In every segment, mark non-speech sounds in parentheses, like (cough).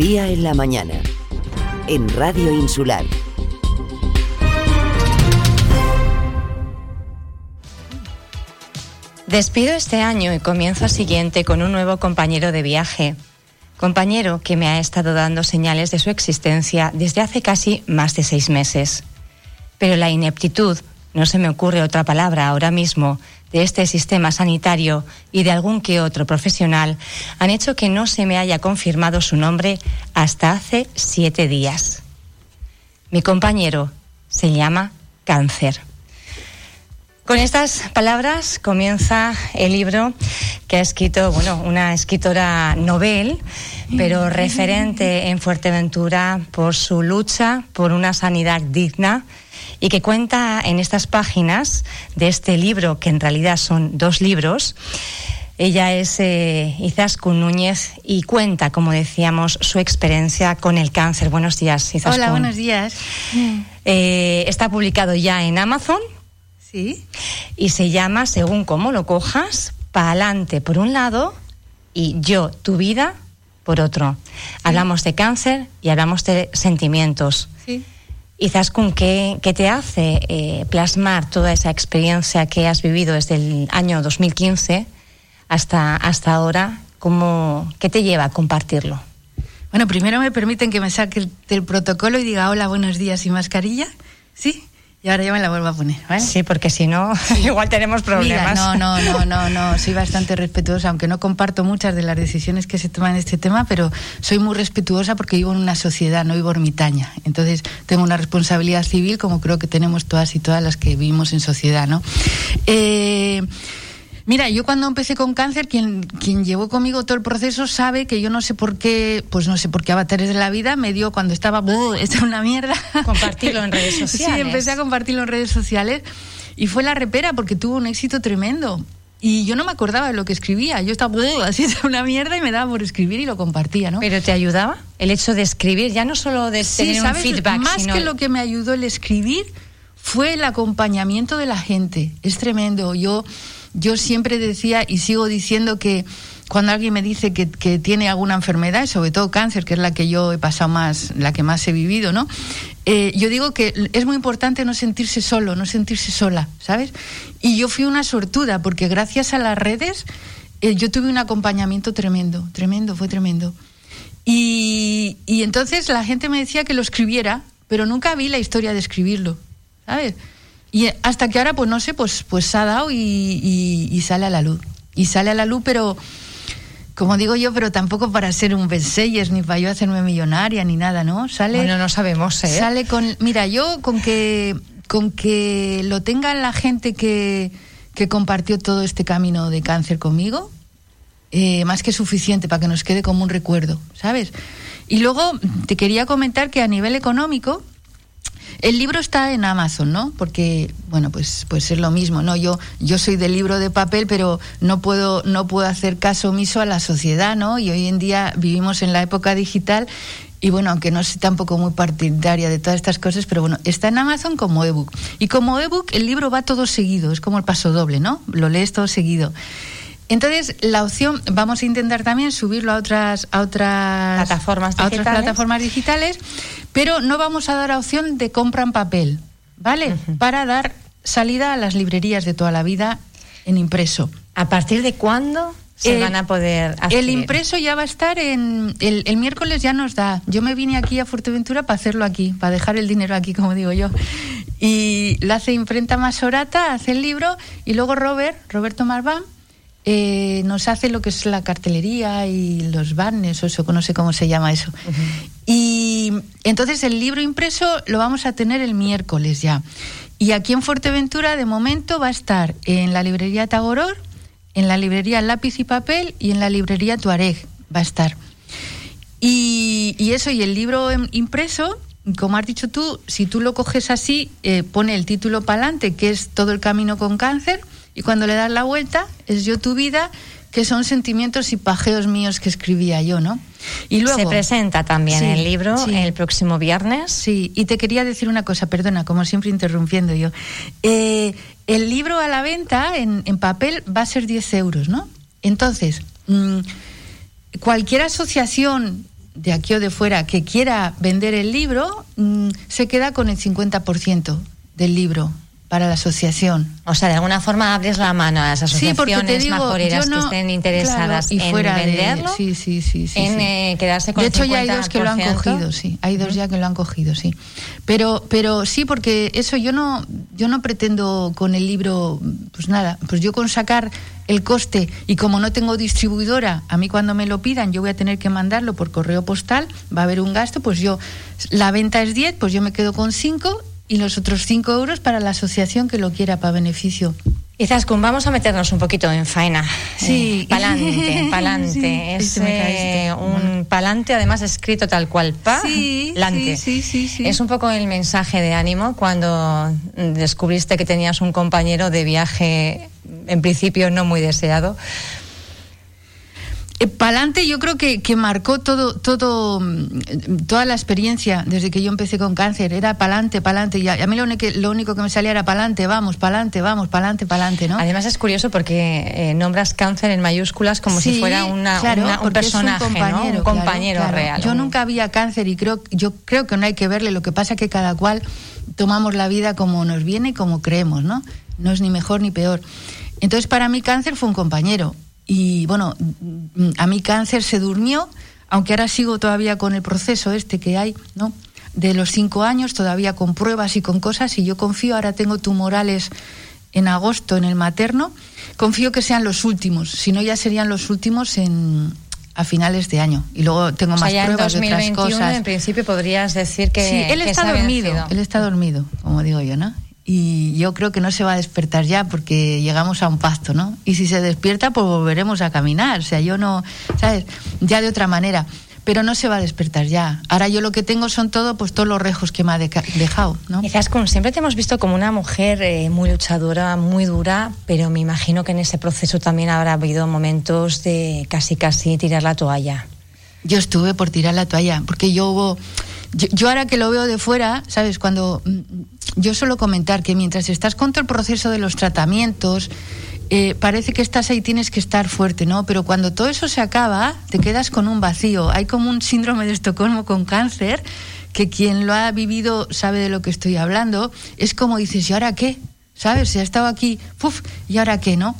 Día en la mañana. En Radio Insular. Despido este año y comienzo el siguiente con un nuevo compañero de viaje. Compañero que me ha estado dando señales de su existencia desde hace casi más de seis meses. Pero la ineptitud, no se me ocurre otra palabra ahora mismo, de este sistema sanitario y de algún que otro profesional han hecho que no se me haya confirmado su nombre hasta hace siete días. Mi compañero se llama Cáncer. Con estas palabras comienza el libro que ha escrito, bueno, una escritora novel, pero referente en Fuerteventura por su lucha por una sanidad digna y que cuenta en estas páginas de este libro, que en realidad son dos libros, ella es eh, Izaskun Núñez y cuenta, como decíamos, su experiencia con el cáncer. Buenos días, Izaskun. Hola, buenos días. Eh, está publicado ya en Amazon Sí. y se llama, según cómo lo cojas, Pa'alante por un lado y Yo, tu vida por otro. Hablamos de cáncer y hablamos de sentimientos. Sí. Izaskun, ¿qué, qué te hace eh, plasmar toda esa experiencia que has vivido desde el año 2015 hasta, hasta ahora? ¿Cómo, ¿Qué te lleva a compartirlo? Bueno, primero me permiten que me saque el- del protocolo y diga hola, buenos días y mascarilla. Sí. Y ahora ya me la vuelvo a poner, ¿vale? Sí, porque si no, (laughs) igual tenemos Mira, problemas. no, no, no, no, (laughs) no, soy bastante respetuosa, aunque no comparto muchas de las decisiones que se toman en este tema, pero soy muy respetuosa porque vivo en una sociedad, no vivo ermitaña. Entonces tengo una responsabilidad civil como creo que tenemos todas y todas las que vivimos en sociedad, ¿no? Eh, Mira, yo cuando empecé con cáncer, quien, quien llevó conmigo todo el proceso sabe que yo no sé por qué, pues no sé por qué avatares de la vida me dio cuando estaba, "Buh, esto es una mierda. Compartirlo en redes (laughs) sociales. Sí, empecé a compartirlo en redes sociales y fue la repera porque tuvo un éxito tremendo. Y yo no me acordaba de lo que escribía. Yo estaba "Buh, (laughs) así una mierda y me daba por escribir y lo compartía, ¿no? Pero te ayudaba el hecho de escribir, ya no solo de Sí, tener un ¿sabes? feedback, Más sino que lo que me ayudó el escribir fue el acompañamiento de la gente. Es tremendo. Yo, yo siempre decía y sigo diciendo que cuando alguien me dice que, tiene alguna enfermedad, sobre todo cáncer, que es la que yo he pasado más, la que más he vivido, ¿no? Eh, yo digo que es muy importante no sentirse solo, no sentirse sola, ¿sabes? Y yo fui una sortuda porque gracias a las redes eh, yo tuve un acompañamiento tremendo, tremendo, fue tremendo. Y, y entonces la gente me decía que lo escribiera, pero nunca vi la historia de escribirlo, ¿sabes? Y hasta que ahora, pues no sé, pues, pues se ha dado y, y- y sale a la luz. Y sale a la luz, pero como digo yo, pero tampoco para ser un bestsellers, ni para yo hacerme millonaria, ni nada, ¿no? Sale, Bueno, no sabemos, ¿eh? Sale con. Mira, yo con que, con que lo tenga la gente que, que compartió todo este camino de cáncer conmigo, eh, más que suficiente para que nos quede como un recuerdo, ¿sabes? Y luego te quería comentar que a nivel económico, el libro está en Amazon, ¿no? Porque, bueno, pues, pues es lo mismo, ¿no? Yo, yo soy del libro de papel, pero no puedo, no puedo hacer caso omiso a la sociedad, ¿no? Y hoy en día vivimos en la época digital y bueno, aunque no soy tampoco muy partidaria de todas estas cosas, pero bueno, está en Amazon como ebook. Y como ebook el libro va todo seguido, es como el paso doble, ¿no? Lo lees todo seguido. Entonces, la opción, vamos a intentar también subirlo a otras, a otras Plataformas a otras plataformas digitales, pero no vamos a dar opción de compra en papel, ¿vale? Para dar salida a las librerías de toda la vida en impreso. ¿A partir de cuándo se Eh, van a poder El adquirir? impreso ya va a estar en. El, el miércoles ya nos da. Yo me vine aquí a Fuerteventura para hacerlo aquí, para dejar el dinero aquí, como digo yo. Y la hace imprenta Masorata, hace el libro, y luego Robert, Roberto Marván, eh, nos hace lo que es la cartelería y los banners, o eso, no sé cómo se llama eso. Y entonces el libro impreso lo vamos a tener el miércoles ya. Y aquí en Fuerteventura, de momento, va a estar en la librería Tagoror, en la librería Lápiz y Papel y en la librería Tuareg va a estar. Y, y eso, y el libro em- impreso, como has dicho tú, si tú lo coges así, eh, pone el título para adelante, que es Todo el camino con cáncer, y cuando le das la vuelta, es Yo tu vida, que son sentimientos y pajeos míos que escribía yo, ¿no? Y luego, se presenta también Sí, el libro sí. el próximo viernes. Sí, y te quería decir una cosa, perdona, como siempre interrumpiendo yo. Eh, el libro a la venta en, en papel va a ser 10 euros, ¿no? Entonces, mm, cualquier asociación de aquí o de fuera que quiera vender el libro, mm, se queda con el 50% del libro para la asociación. O sea, de alguna forma abres la mano a las asociaciones sí, digo, majoreras que estén interesadas y en fuera venderlo, sí, sí, sí, sí, en eh, quedarse con De hecho, ya hay dos que lo han cogido, sí. Hay dos ya que lo han cogido, sí. Pero, pero sí, porque eso yo no, yo no pretendo con el libro, pues nada, pues yo con sacar el coste y como no tengo distribuidora, a mí cuando me lo pidan yo voy a tener que mandarlo por correo postal, va a haber un gasto, pues yo, la venta es 10, pues yo me quedo con 5 y los otros 5 euros para la asociación que lo quiera para beneficio. Izaskun, vamos a meternos un poquito en faena. Sí. Eh, palante, (laughs) palante. es eh, un palante, además escrito tal cual. Pa, sí, lante. Sí, sí, sí, Es un poco el mensaje de ánimo cuando descubriste que tenías un compañero de viaje, en principio no muy deseado, eh, Palante yo creo que, que, marcó todo, todo, mm, toda la experiencia desde que yo empecé con cáncer. Era palante, palante. Y a, a mí lo único, lo único, que me salía era palante, vamos, palante, vamos, palante, palante, ¿no? Además es curioso porque eh, nombras cáncer en mayúsculas como sí, si fuera una, claro, una, un personaje, un compañero, ¿no? un compañero claro, claro. real. Yo nunca había cáncer y creo, yo creo que no hay que verle. Lo que pasa que cada cual tomamos la vida como nos viene y como creemos, ¿no? No es ni mejor ni peor. Entonces para mí cáncer fue un compañero y bueno, a mi cáncer se durmió, aunque ahora sigo todavía con el proceso este que hay, ¿no? De los cinco años, todavía con pruebas y con cosas, y yo confío, ahora tengo tumorales en agosto en el materno, confío que sean los últimos, si no ya serían los últimos en, a finales de año. Y luego tengo o sea, más ya pruebas en 2021, de otras cosas. En principio podrías decir que. Sí, él que está dormido, vencido. él está dormido, como digo yo, ¿no? Y yo creo que no se va a despertar ya porque llegamos a un pacto, ¿no? Y si se despierta, pues volveremos a caminar. O sea, yo no, ¿sabes? Ya de otra manera. Pero no se va a despertar ya. Ahora yo lo que tengo son todo, pues todos los rejos que me ha dejado, ¿no? Quizás como siempre te hemos visto como una mujer eh, muy luchadora, muy dura, pero me imagino que en ese proceso también habrá habido momentos de casi casi tirar la toalla. Yo estuve por tirar la toalla, porque yo hubo. Yo, ahora que lo veo de fuera, ¿sabes? Cuando. mm, Yo suelo comentar que mientras estás con todo el proceso de los tratamientos, eh, parece que estás ahí, tienes que estar fuerte, ¿no? Pero cuando todo eso se acaba, te quedas con un vacío. Hay como un síndrome de Estocolmo con cáncer, que quien lo ha vivido sabe de lo que estoy hablando. Es como dices, ¿y ahora qué? ¿Sabes? Se ha estado aquí, ¡puf! ¿y ahora qué, no?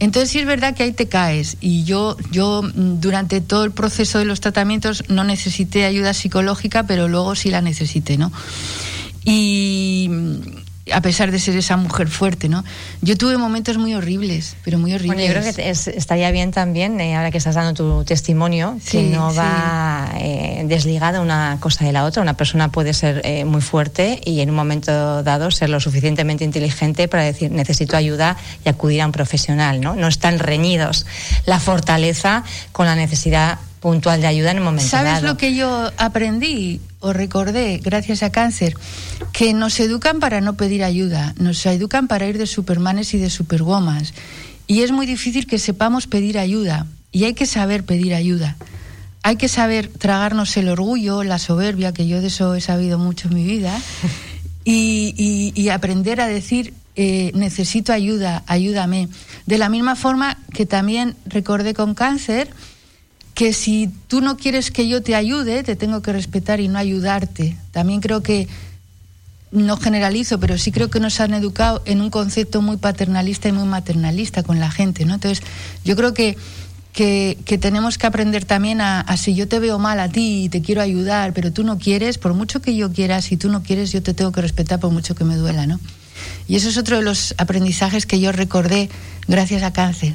Entonces sí es verdad que ahí te caes y yo yo mm, durante todo el proceso de los tratamientos no necesité ayuda psicológica, pero luego sí la necesité, ¿no? Y a pesar de ser esa mujer fuerte, ¿no? Yo tuve momentos muy horribles, pero muy horribles. Bueno, yo creo que es- estaría bien también, eh, ahora que estás dando tu testimonio, que no sí. va eh, desligada una cosa de la otra. Una persona puede ser eh, muy fuerte y en un momento dado ser lo suficientemente inteligente para decir necesito ayuda y acudir a un profesional, ¿no? No están reñidos la fortaleza con la necesidad puntual de ayuda en un momento ¿Sabes dado. lo que yo aprendí o recordé gracias a cáncer? Que nos educan para no pedir ayuda, nos educan para ir de supermanes y de superwomans. Y es muy difícil que sepamos pedir ayuda. Y hay que saber pedir ayuda. Hay que saber tragarnos el orgullo, la soberbia, que yo de eso he sabido mucho en mi vida, y, y- y aprender a decir, eh, necesito ayuda, ayúdame. De la misma forma que también recordé con cáncer, que si tú no quieres que yo te ayude, te tengo que respetar y no ayudarte. También creo que, no generalizo, pero sí creo que nos han educado en un concepto muy paternalista y muy maternalista con la gente, ¿no? Entonces, yo creo que, que, tenemos que aprender también a, a si yo te veo mal a ti y te quiero ayudar, pero tú no quieres, por mucho que yo quiera, si tú no quieres, yo te tengo que respetar por mucho que me duela, ¿no? Y eso es otro de los aprendizajes que yo recordé gracias a cáncer.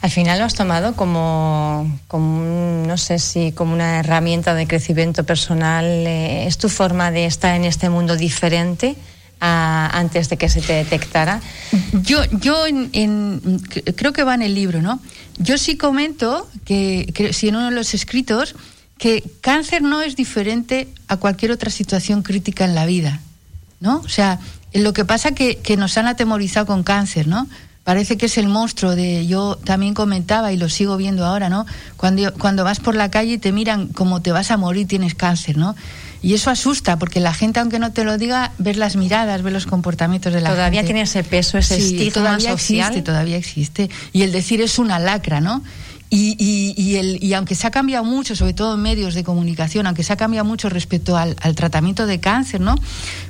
Al final lo has tomado como, no sé si como una herramienta de crecimiento personal. eh, ¿Es tu forma de estar en este mundo diferente a- antes de que se te detectara? Yo, yo creo que va en el libro, ¿no? Yo sí comento que, que si en uno de los escritos que cáncer no es diferente a cualquier otra situación crítica en la vida, ¿no? O sea, lo que pasa que, que nos han atemorizado con cáncer, ¿no? Parece que es el monstruo de, yo también comentaba y lo sigo viendo ahora, ¿no? Cuando, cuando vas por la calle y te miran como te vas a morir, tienes cáncer, ¿no? Y eso asusta, porque la gente, aunque no te lo diga, ves las miradas, ves los comportamientos de la Todavía gente. tiene ese peso, ese Sí, estigma todavía social. existe, todavía existe. Y el decir es una lacra, ¿no? Y, el, y, aunque se ha cambiado mucho, sobre todo en medios de comunicación, aunque se ha cambiado mucho respecto al, tratamiento de cáncer, ¿no?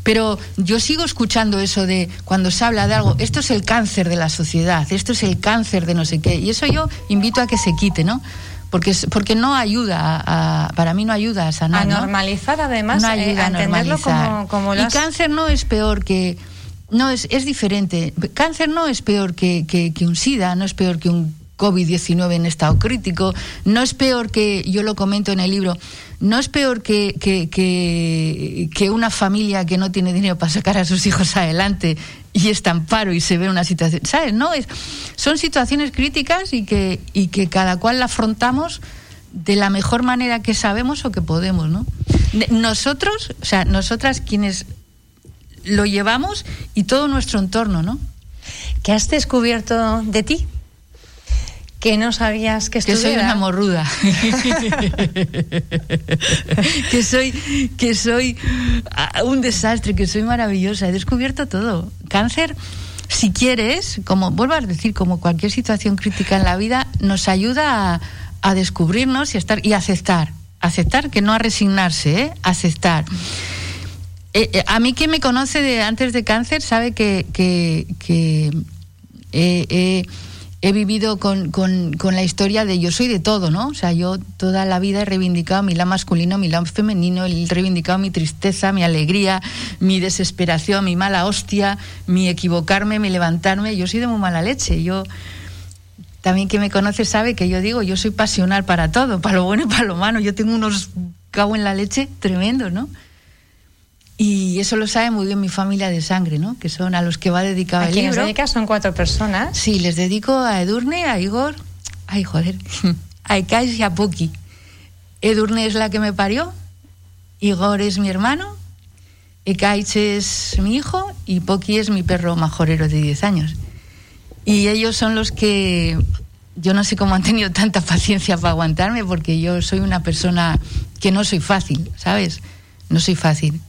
Pero yo sigo escuchando eso de cuando se habla de algo, esto es el cáncer de la sociedad, esto es el cáncer de no sé qué. Y eso yo invito a que se quite, ¿no? Porque, porque no ayuda, a, para mí no ayuda a sanar. A normalizar, además, no ayuda a, entenderlo como, como Y cáncer no es peor que. No, es, es diferente. Cáncer no es peor que, que, que un SIDA, no es peor que un COVID-19 en estado crítico, no es peor que, yo lo comento en el libro, no es peor que, que, una familia que no tiene dinero para sacar a sus hijos adelante y está en paro y se ve una situación, ¿sabes? No, es, son situaciones críticas y que, y que cada cual la afrontamos de la mejor manera que sabemos o que podemos, ¿no? Nosotros, o sea, nosotras quienes lo llevamos y todo nuestro entorno, ¿no? ¿Qué has descubierto de ti? Que no sabías que estuviera. Que soy una morruda. (laughs) que soy que soy ah, un desastre, que soy maravillosa. He descubierto todo. Cáncer, si quieres, como vuelvo a decir, como cualquier situación crítica en la vida, nos ayuda a, descubrirnos y a estar y aceptar. Aceptar, que no a resignarse, ¿eh? aceptar. Eh, eh, a mí quien me conoce de antes de cáncer sabe que, que, que he vivido con, con, con, la historia de yo soy de todo, ¿no? O sea, yo toda la vida he reivindicado mi lado masculino, mi lado femenino, he reivindicado mi tristeza, mi alegría, mi desesperación, mi mala hostia, mi equivocarme, mi levantarme. Yo soy de muy mala leche. Yo también que me conoce sabe que yo digo, yo soy pasional para todo, para lo bueno y para lo malo. Yo tengo unos cabo en la leche tremendos, ¿no? Y eso lo sabe muy bien mi familia de sangre, ¿no? Que son a los que va dedicado ¿A el libro. dedicas son cuatro personas? Sí, les dedico a Edurne, a Igor, ay joder, (laughs) a Ekais y a Poki. Edurne es la que me parió, Igor es mi hermano, Ekais es mi hijo y Poki es mi perro majorero de 10 años. Y ellos son los que yo no sé cómo han tenido tanta paciencia para aguantarme porque yo soy una persona que no soy fácil, ¿sabes? No soy fácil.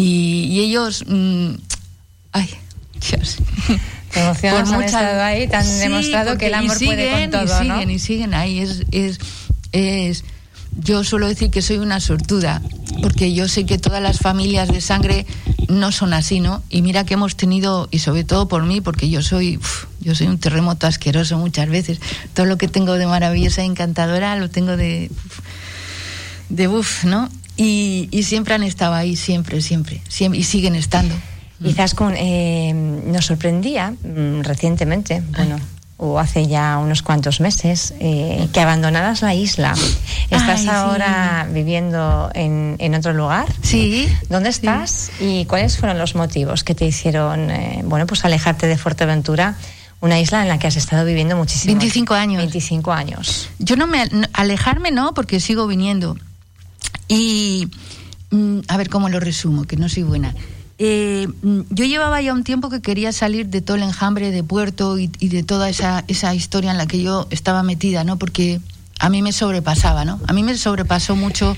Y, ellos, mm, ay, Dios. Te emocionas, han estado ahí, te han demostrado que el amor puede con todo, y siguen, y siguen ahí. Es, es, es, yo suelo decir que soy una sortuda, porque yo sé que todas las familias de sangre no son así, ¿no? Y mira que hemos tenido, y sobre todo por mí, porque yo soy, yo soy un terremoto asqueroso muchas veces. Todo lo que tengo de maravillosa e encantadora lo tengo de, de buf, ¿no? Y, siempre han estado ahí, siempre, siempre, siempre y siguen estando. Quizás con, eh, nos sorprendía mm, recientemente, bueno, o hace ya unos cuantos meses, eh, que abandonaras la isla. ¿Estás ahora viviendo en, en, otro lugar? Sí. ¿Dónde estás? ¿Y cuáles fueron los motivos que te hicieron, eh, bueno, pues alejarte de Fuerteventura? Una isla en la que has estado viviendo muchísimo. 25 años. 25 años. Yo no me. Alejarme no, porque sigo viniendo. Y mm, a ver cómo lo resumo, que no soy buena. Eh, mm, yo llevaba ya un tiempo que quería salir de todo el enjambre de Puerto y, de toda esa, esa, historia en la que yo estaba metida, ¿no? Porque a mí me sobrepasaba, ¿no? A mí me sobrepasó mucho.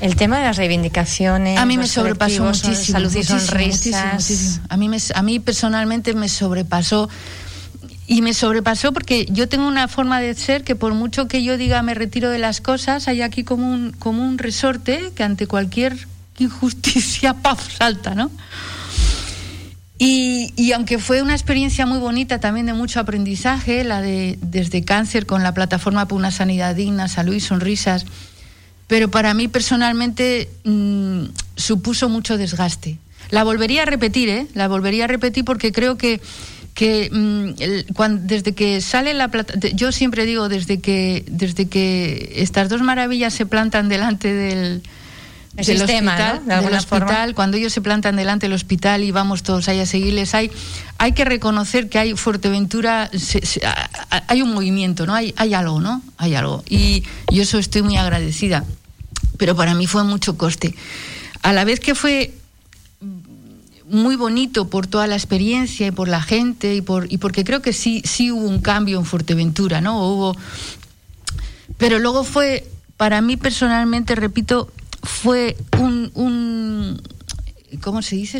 El tema de las reivindicaciones. A mí me sobrepasó muchísimo. Salud y sonrisas. A, mí me, a mí personalmente me sobrepasó y me sobrepasó porque yo tengo una forma de ser que por mucho que yo diga me retiro de las cosas, hay aquí como un, como un resorte que ante cualquier injusticia, (laughs) ¡paf!, salta, ¿no? Y, y, aunque fue una experiencia muy bonita, también de mucho aprendizaje, la de desde cáncer con la plataforma por una sanidad digna, salud y sonrisas, pero para mí personalmente mm, supuso mucho desgaste. La volvería a repetir, ¿eh? La volvería a repetir porque creo que que mm, desde que sale la plata, yo siempre digo desde que desde que estas dos maravillas se plantan delante del, sistema, hospital, cuando ellos se plantan delante del hospital y vamos todos ahí a seguirles, hay hay que reconocer que hay Fuerteventura, hay un movimiento, no hay hay algo, no hay algo. Y yo eso estoy muy agradecida, pero para mí fue mucho coste. A la vez que fue muy bonito por toda la experiencia y por la gente y por y porque creo que sí sí hubo un cambio en Fuerteventura, ¿no? Hubo pero luego fue para mí personalmente, repito, fue un, un ¿cómo se dice?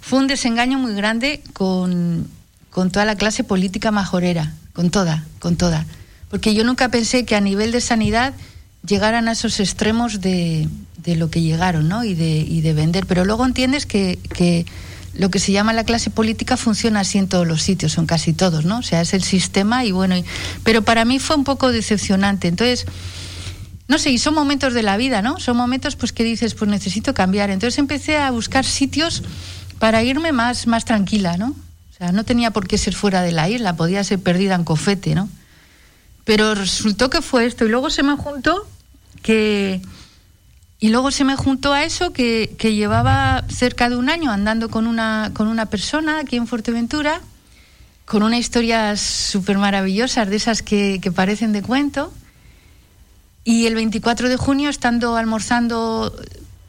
Fue un desengaño muy grande con, con toda la clase política majorera, con toda, con toda. porque yo nunca pensé que a nivel de sanidad llegaran a esos extremos de, de lo que llegaron, ¿no? Y de, y de vender. Pero luego entiendes que, que lo que se llama la clase política funciona así en todos los sitios, son casi todos, ¿no? O sea, es el sistema y bueno, pero para mí fue un poco decepcionante. Entonces, no sé, y son momentos de la vida, ¿no? Son momentos pues que dices, pues necesito cambiar. Entonces empecé a buscar sitios para irme más, más tranquila, ¿no? O sea, no tenía por qué ser fuera de la isla, podía ser perdida en Cofete, ¿no? Pero resultó que fue esto. Y luego se me juntó que y luego se me juntó a eso que, que, llevaba cerca de un año andando con una, con una persona aquí en Fuerteventura, con una historia súper maravillosa, de esas que, que, parecen de cuento. Y el 24 de junio, estando almorzando,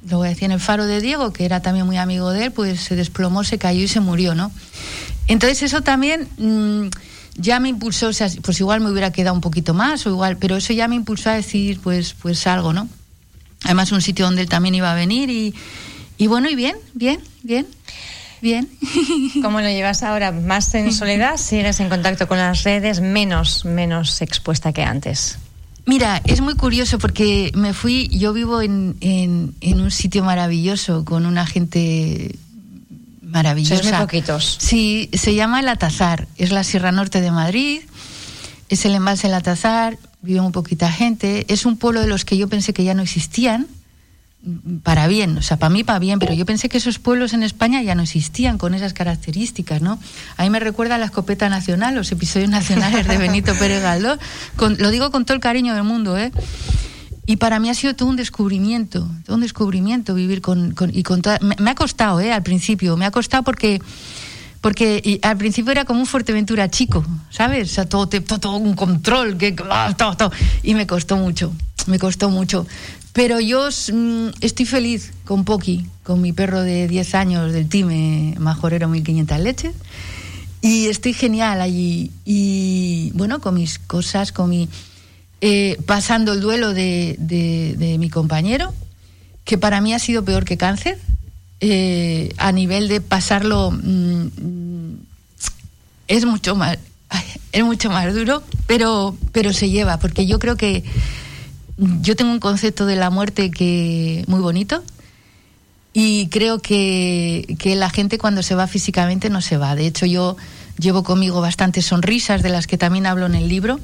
lo voy a decir, en el faro de Diego, que era también muy amigo de él, pues se desplomó, se cayó y se murió, ¿no? Entonces eso también... Mmm, ya me impulsó, o sea, pues igual me hubiera quedado un poquito más o igual, pero eso ya me impulsó a decir, pues, pues algo, ¿no? Además, un sitio donde él también iba a venir y, y bueno, y bien, bien, bien. Bien. (laughs) ¿Cómo lo llevas ahora? ¿Más en soledad? ¿Sigues en contacto con las redes? ¿Menos, menos expuesta que antes? Mira, es muy curioso porque me fui, yo vivo en, en, en un sitio maravilloso con una gente maravillosa. Sois muy poquitos. Sí, se llama El Atazar, es la Sierra Norte de Madrid, es el embalse El Atazar, vive muy poquita gente, es un pueblo de los que yo pensé que ya no existían, para bien, o sea, para mí para bien, pero yo pensé que esos pueblos en España ya no existían con esas características, ¿no? A mí me recuerda a la escopeta nacional, los episodios (laughs) nacionales de Benito Pérez Galdós, con, lo digo con todo el cariño del mundo, ¿eh? Y para mí ha sido todo un descubrimiento, todo un descubrimiento vivir con, y con me, ha costado, ¿eh? Al principio, me ha costado porque porque al principio era como un Fuerteventura chico, ¿sabes? O sea, todo, todo, todo un control, que, todo, todo, y me costó mucho, me costó mucho. Pero yo mm, estoy feliz con Poki, con mi perro de 10 años del Time Majorero 1500 leches, y estoy genial allí. Y bueno, con mis cosas, con mi. Eh, pasando el duelo de, de, de mi compañero, que para mí ha sido peor que cáncer, eh, a nivel de pasarlo mmm, es mucho más es mucho más duro pero pero se lleva porque yo creo que yo tengo un concepto de la muerte que muy bonito y creo que, que la gente cuando se va físicamente no se va. De hecho yo llevo conmigo bastantes sonrisas de las que también hablo en el libro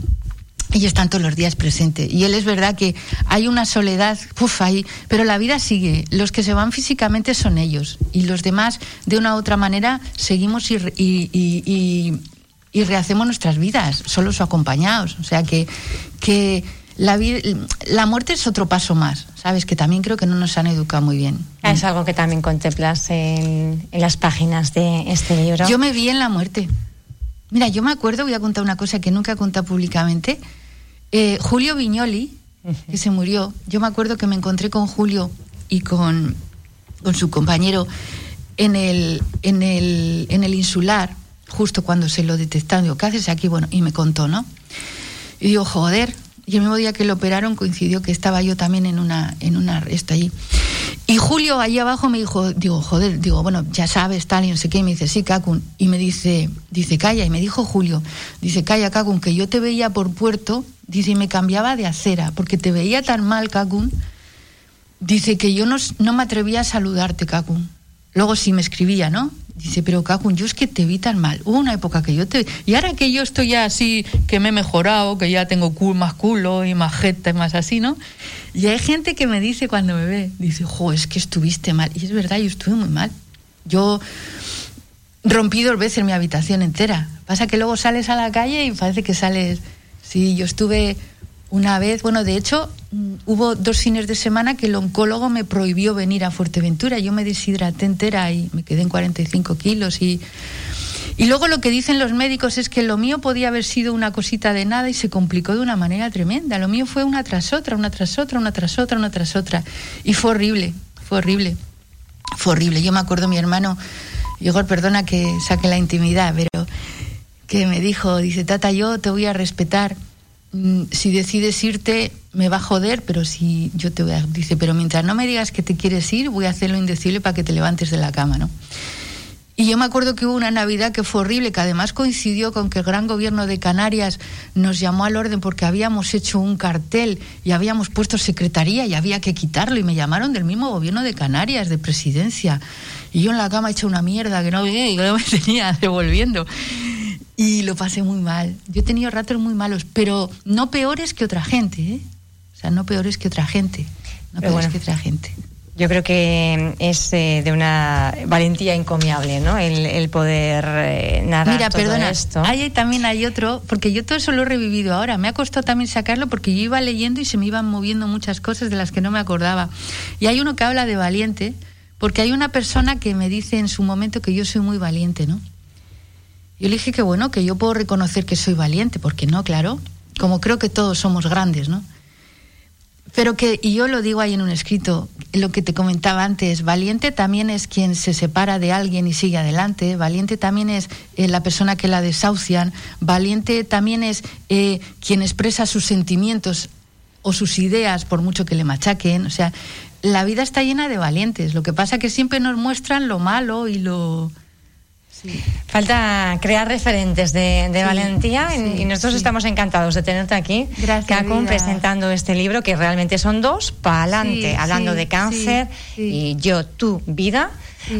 y están todos los días presentes. Y él es verdad que hay una soledad, uf, ahí, pero la vida sigue. Los que se van físicamente son ellos. Y los demás, de una u otra manera, seguimos y, y, y, y rehacemos nuestras vidas, solos o acompañados. O sea que, que la, la muerte es otro paso más, ¿sabes? Que también creo que no nos han educado muy bien. Es algo que también contemplas en, en las páginas de este libro. Yo me vi en la muerte. Mira, yo me acuerdo, voy a contar una cosa que nunca he contado públicamente. Eh, Julio Viñoli, uh -huh. que se murió, yo me acuerdo que me encontré con Julio y con, con su compañero en el, en, el, en el insular, justo cuando se lo detectaron. Digo, ¿qué haces aquí? Bueno, y me contó, ¿no? Y digo, joder. Y el mismo día que lo operaron coincidió que estaba yo también en una, en una allí. Y Julio ahí abajo me dijo, digo, joder, digo, bueno, ya sabes, tal, y no sé qué, y me dice, sí, Cacun. Y me dice, dice, calla, y me dijo Julio, dice, calla, Cacun, que yo te veía por puerto, dice, y me cambiaba de acera, porque te veía tan mal, Cacun, dice que yo no, no me atrevía a saludarte, Cacun. Luego sí me escribía, ¿no? Dice, pero Cacun, yo es que te vi tan mal. Hubo una época que yo te... Y ahora que yo estoy ya así, que me he mejorado, que ya tengo cool, más culo y más jeta y más así, ¿no? Y hay gente que me dice cuando me ve, dice, jo, es que estuviste mal. Y es verdad, yo estuve muy mal. Yo rompí dos veces mi habitación entera. Pasa que luego sales a la calle y parece que sales... Sí, yo estuve una vez, bueno, de hecho, hubo dos fines de semana que el oncólogo me prohibió venir a Fuerteventura. Yo me deshidraté entera y me quedé en 45 kilos. Y, y luego lo que dicen los médicos es que lo mío podía haber sido una cosita de nada y se complicó de una manera tremenda. Lo mío fue una tras otra, una tras otra, una tras otra, una tras otra. Y fue horrible, fue horrible. Fue horrible. Yo me acuerdo mi hermano, Igor, perdona que saque la intimidad, pero que me dijo, dice, Tata, yo te voy a respetar si decides irte me va a joder, pero si yo te voy a... Dice, pero mientras no me digas que te quieres ir, voy a hacer lo indecible para que te levantes de la cama, ¿no? Y yo me acuerdo que hubo una Navidad que fue horrible, que además coincidió con que el gran gobierno de Canarias nos llamó al orden porque habíamos hecho un cartel y habíamos puesto secretaría y había que quitarlo. Y me llamaron del mismo gobierno de Canarias, de presidencia. Y yo en la cama he hecho una mierda que no, (laughs) que no me tenía devolviendo. Y lo pasé muy mal. Yo he tenido ratos muy malos, pero no peores que otra gente, ¿eh? O sea, no peores que otra gente. No peores que otra gente. Yo creo que es eh, de una valentía encomiable, ¿no? El, poder eh, narrar Mira, todo perdona, esto. Hay, también hay otro, porque yo todo eso lo he revivido ahora. Me ha costado también sacarlo porque yo iba leyendo y se me iban moviendo muchas cosas de las que no me acordaba. Y hay uno que habla de valiente, porque hay una persona que me dice en su momento que yo soy muy valiente, ¿no? Yo le dije que bueno, que yo puedo reconocer que soy valiente, porque no, claro, como creo que todos somos grandes, ¿no? Pero que, y yo lo digo ahí en un escrito, lo que te comentaba antes, valiente también es quien se separa de alguien y sigue adelante, valiente también es eh, la persona que la desahucian, valiente también es eh, quien expresa sus sentimientos o sus ideas por mucho que le machaquen, o sea, la vida está llena de valientes, lo que pasa que siempre nos muestran lo malo y lo Falta crear referentes de, valentía y nosotros estamos encantados de tenerte aquí, Gracias, presentando este libro que realmente son dos, para adelante, hablando de cáncer y yo, tu vida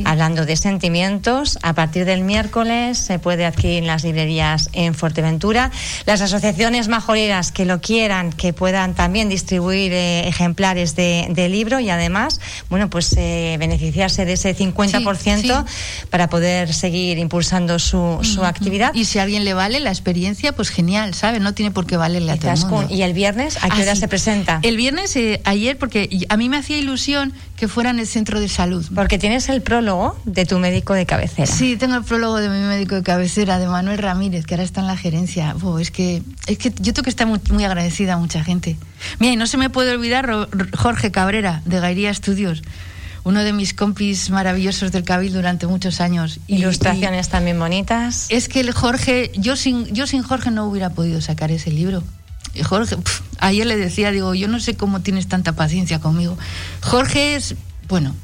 hablando de sentimientos. A partir del miércoles se puede adquirir en las librerías en Fuerteventura. Las asociaciones majoreras que lo quieran, que puedan también distribuir eh, ejemplares de, libro y además, bueno, pues eh, beneficiarse de ese 50% para poder seguir impulsando su, su actividad. Y si a alguien le vale la experiencia, pues genial, ¿sabe? No tiene por qué valerle a todo el mundo. ¿Y el viernes a qué hora se presenta? El viernes, eh, ayer, porque a mí me hacía ilusión que fuera en el centro de salud. Porque tienes el prólogo de tu médico de cabecera. Sí, tengo el prólogo de mi médico de cabecera, de Manuel Ramírez, que ahora está en la gerencia. es, que, es que yo tengo que estar muy, agradecida a mucha gente. Mira, y no se me puede olvidar Jorge Cabrera, de Gairía Estudios uno de mis compis maravillosos del Cabildo durante muchos años. Ilustraciones también bonitas. Es que el Jorge, yo sin, yo sin Jorge no hubiera podido sacar ese libro. Jorge, ayer le decía, digo, yo no sé cómo tienes tanta paciencia conmigo. Jorge es, bueno,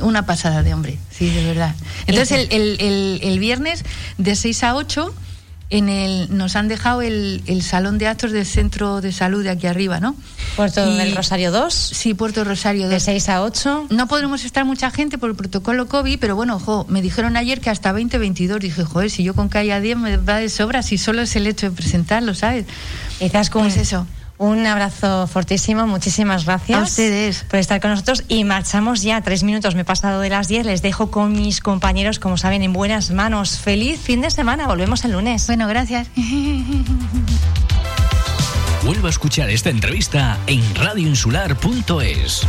una pasada de hombre, sí, de verdad. Entonces, el, el, el, viernes de 6 a 8 en el, nos han dejado el, el, salón de actos del centro de salud de aquí arriba, ¿no? Puerto del Rosario 2. Sí, Puerto Rosario 2. De 6 a 8. No podremos estar mucha gente por el protocolo COVID, pero bueno, ojo, me dijeron ayer que hasta 20, 22. Dije, joder, si yo con que haya 10 me va de sobra, si solo es el hecho de presentarlo, ¿sabes? Quizás con pues eso. Un abrazo fortísimo, muchísimas gracias. A ustedes. Por estar con nosotros y marchamos ya, tres minutos, me he pasado de las diez, les dejo con mis compañeros, como saben, en buenas manos. Feliz fin de semana, volvemos el lunes. Bueno, gracias. Vuelvo a escuchar esta entrevista en radioinsular.es.